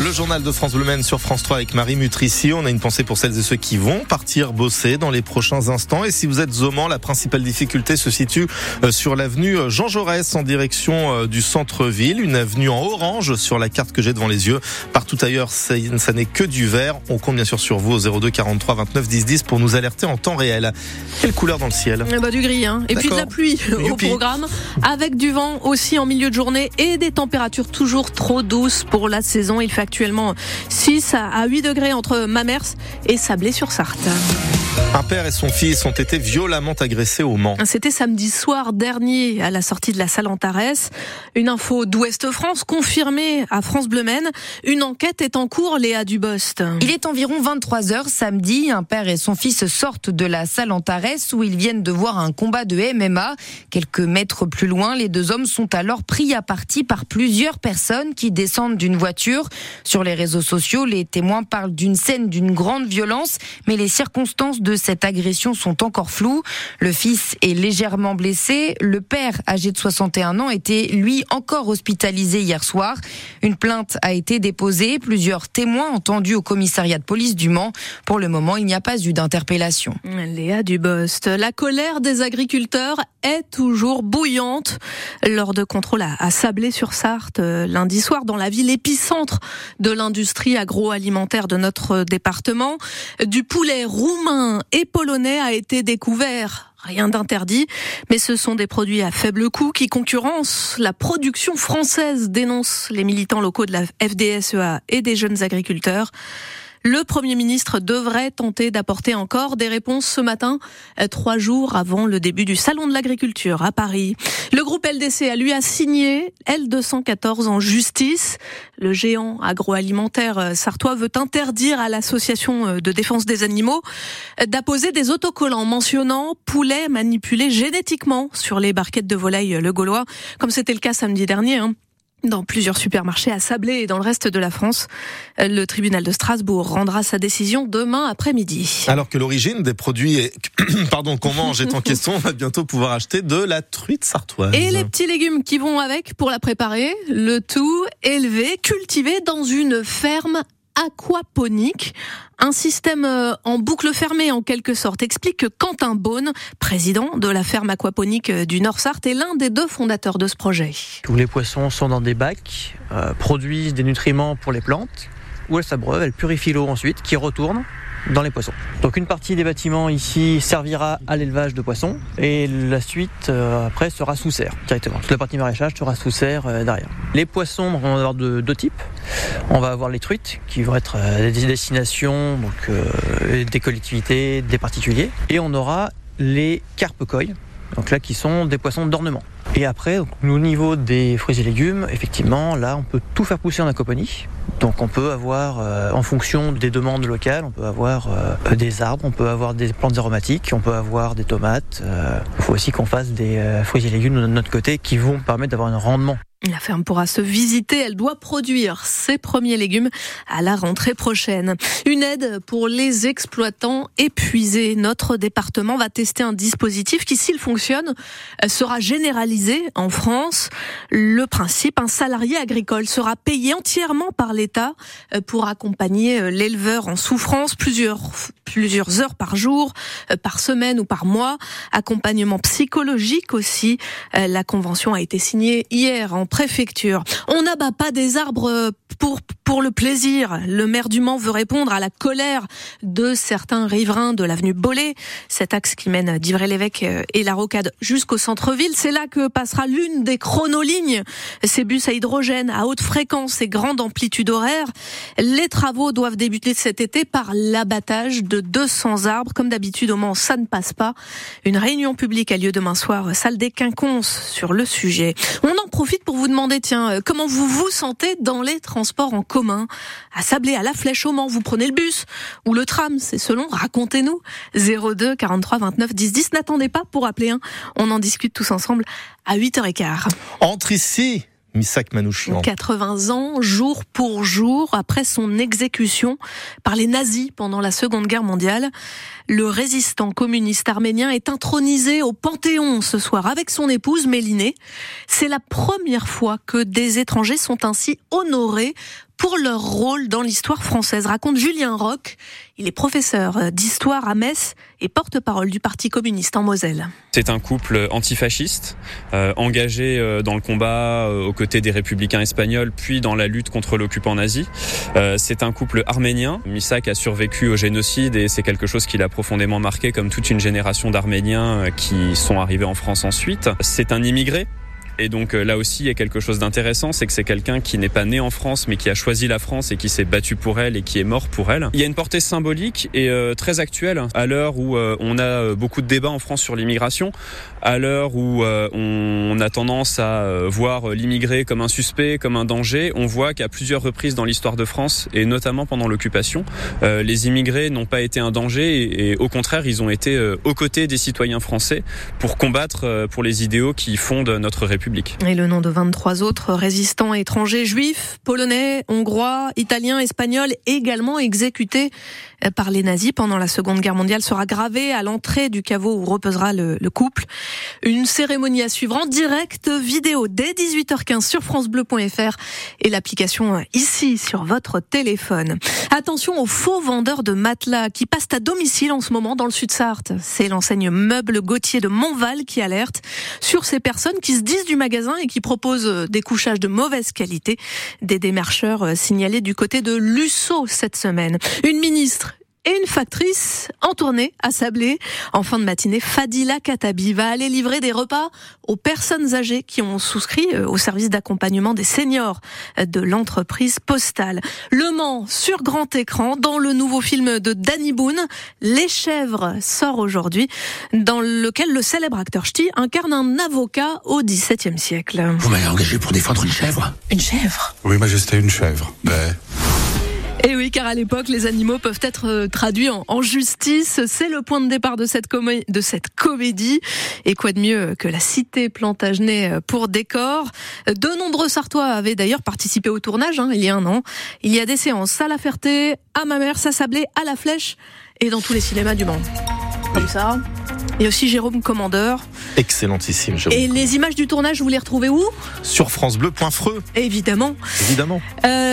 Le journal de France Bleu sur France 3 avec Marie Mutrici. On a une pensée pour celles et ceux qui vont partir bosser dans les prochains instants. Et si vous êtes au Mans, la principale difficulté se situe euh, sur l'avenue Jean Jaurès en direction euh, du centre-ville. Une avenue en orange sur la carte que j'ai devant les yeux. Partout ailleurs, ça, n'est que du vert. On compte bien sûr sur vous au 02 43 29 10 10 pour nous alerter en temps réel. Quelle couleur dans le ciel? Ben, Du gris. Hein. Et puis de la pluie au programme. Avec du vent aussi en milieu de journée et des températures toujours trop douces pour la saison. Il fait actuellement 6 à 8 degrés entre Mamers et Sablé-sur-Sarthe. Un père et son fils ont été violemment agressés au Mans. C'était samedi soir dernier à la sortie de la salle Antares. Une info d'Ouest France confirmée à France Bleu Maine. Une enquête est en cours, Léa Dubost. Il est environ 23 heures samedi. Un père et son fils sortent de la salle Antares où ils viennent de voir un combat de MMA. Quelques mètres plus loin, les deux hommes sont alors pris à partie par plusieurs personnes qui descendent d'une voiture. Sur les réseaux sociaux, les témoins parlent d'une scène d'une grande violence, mais les circonstances de cette agression sont encore floues. Le fils est légèrement blessé. Le père, âgé de 61 ans, était lui encore hospitalisé hier soir. Une plainte a été déposée. Plusieurs témoins entendus au commissariat de police du Mans. Pour le moment, il n'y a pas eu d'interpellation. Léa Dubost, la colère des agriculteurs est toujours bouillante. Lors de contrôle à Sablé-sur-Sarthe euh, lundi soir, dans la ville épicentre de l'industrie agroalimentaire de notre département, du poulet roumain et polonais a été découvert Rien d'interdit, mais ce sont des produits à faible coût qui concurrencent la production française, dénoncent les militants locaux de la FDSEA et des jeunes agriculteurs. Le Premier ministre devrait tenter d'apporter encore des réponses ce matin, euh, trois jours avant le début du Salon de l'agriculture à Paris. Le groupe LDC a lui a signé L214 en justice. Le géant agroalimentaire euh, sartois veut interdire à l'association euh, de défense des animaux d'apposer des autocollants mentionnant poulet manipulé génétiquement sur les barquettes de volaille le Gaulois, comme c'était le cas samedi dernier. Hein dans plusieurs supermarchés à Sablé et dans le reste de la France. Le tribunal de Strasbourg rendra sa décision demain après-midi. Alors que l'origine des produits pardon, qu'on mange est en question, on va bientôt pouvoir acheter de la truite sartoise. Et les petits légumes qui vont avec pour la préparer, le tout élevé, cultivé dans une ferme aquaponique, un système euh, en boucle fermée en quelque sorte, explique que Quentin Beaune, président de la ferme aquaponique euh, du Nord-Sarthe, est l'un des deux fondateurs de ce projet. Tous les poissons sont dans des bacs, euh, produisent des nutriments pour les plantes, où elles s'abreuvent, elles purifient l'eau ensuite, qui retourne dans les poissons. Donc une partie des bâtiments ici servira à l'élevage de poissons et la suite euh, après sera sous serre directement. Toute la partie maraîchage sera sous serre euh, derrière. Les poissons, on va avoir de deux types. On va avoir les truites qui vont être euh, des destinations donc des collectivités, des particuliers et on aura les carpe donc là qui sont des poissons d'ornement. Et après, au niveau des fruits et légumes, effectivement, là, on peut tout faire pousser en aquaponie. Donc on peut avoir, euh, en fonction des demandes locales, on peut avoir euh, des arbres, on peut avoir des plantes aromatiques, on peut avoir des tomates. Euh, il faut aussi qu'on fasse des fruits et légumes de notre côté qui vont permettre d'avoir un rendement la ferme pourra se visiter. Elle doit produire ses premiers légumes à la rentrée prochaine. Une aide pour les exploitants épuisés. Notre département va tester un dispositif qui, s'il fonctionne, sera généralisé en France. Le principe, un salarié agricole sera payé entièrement par l'État pour accompagner l'éleveur en souffrance plusieurs, plusieurs heures par jour, par semaine ou par mois. Accompagnement psychologique aussi. La convention a été signée hier On n'abat pas des arbres pour pour le plaisir. Le maire du Mans veut répondre à la colère de certains riverains de l'avenue Bollé, cet axe qui mène d'Ivray-l'Évêque et la Rocade jusqu'au centre-ville. C'est là que passera l'une des chronolignes, ces bus à hydrogène à haute fréquence et grande amplitude horaire. Les travaux doivent débuter cet été par l'abattage de 200 arbres. Comme d'habitude au Mans, ça ne passe pas. Une réunion publique a lieu demain soir, salle des quinconces, sur le sujet. On en profite pour vous demander, tiens, comment vous vous sentez dans les transports en commun? À Sablé, à La Flèche, au Mans, vous prenez le bus ou le tram, c'est selon. Racontez-nous. 02 43 29 10 10. N'attendez pas pour appeler un. On en discute tous ensemble à 8h15. Entre ici. Misak Manouchian. 80 ans, jour pour jour, après son exécution par les nazis pendant la Seconde Guerre mondiale. Le résistant communiste arménien est intronisé au Panthéon ce soir avec son épouse Mélinée. C'est la première fois que des étrangers sont ainsi honorés pour leur rôle dans l'histoire française, raconte Julien Roch. Il est professeur d'histoire à Metz et porte-parole du Parti communiste en Moselle. C'est un couple antifasciste, euh, engagé euh, dans le combat euh, aux côtés des républicains espagnols, puis dans la lutte contre l'occupant nazi. Euh, c'est un couple arménien. Misak a survécu au génocide et c'est quelque chose qui l'a profondément marqué, comme toute une génération d'Arméniens euh, qui sont arrivés en France ensuite. C'est un immigré et donc euh, là aussi, il y a quelque chose d'intéressant, c'est que c'est quelqu'un qui n'est pas né en France, mais qui a choisi la France et qui s'est battu pour elle et qui est mort pour elle. Il y a une portée symbolique et euh, très actuelle à l'heure où euh, on a beaucoup de débats en France sur l'immigration, à l'heure où on a tendance à voir l'immigré comme un suspect, comme un danger. On voit qu'à plusieurs reprises dans l'histoire de France et notamment pendant l'occupation, les immigrés n'ont pas été un danger et, et, au contraire, ils ont été aux côtés des citoyens français pour combattre pour les idéaux qui fondent notre République. Et le nom de 23 autres résistants étrangers juifs, polonais, hongrois, italiens, espagnols, également exécutés par les nazis pendant la Seconde Guerre mondiale sera gravé à l'entrée du caveau où reposera le, le, couple. Une cérémonie à suivre en direct vidéo dès 18h15 sur francebleu.fr et l'application ici sur votre téléphone. Attention aux faux vendeurs de matelas qui passent à domicile en ce moment dans le Sud-Sarthe. C'est l'enseigne Meuble Gauthier de Montval qui alerte sur ces personnes qui se disent du magasin et qui proposent des couchages de mauvaise qualité. Des démarcheurs signalés du côté de Lusso cette semaine. Une ministre et une factrice en tournée à Sablé. En fin de matinée, Fadila Katabi va aller livrer des repas aux personnes âgées qui ont souscrit au service d'accompagnement des seniors de l'entreprise postale. Le Mans sur grand écran dans le nouveau film de Danny Boone, Les Chèvres sort aujourd'hui, dans lequel le célèbre acteur Ch'ti incarne un avocat au XVIIe siècle. Vous m'avez engagé pour défendre une chèvre? Une chèvre? Oui, Majesté, une chèvre. Ben... Et oui, car à l'époque, les animaux peuvent être traduits en, en justice. C'est le point de départ de cette, comé de cette comédie. Et quoi de mieux que la cité Plantagenet pour décor? De nombreux Sartois avaient d'ailleurs participé au tournage hein, il y a un an. Il y a des séances à La Ferté, à Mamers, à Sablé, à La Flèche et dans tous les cinémas du monde. Comme ça. Et aussi Jérôme Commandeur. Excellentissime, Jérôme. Et les images du tournage, vous les retrouvez où? Sur FranceBleu.freux. Évidemment. Évidemment. Euh,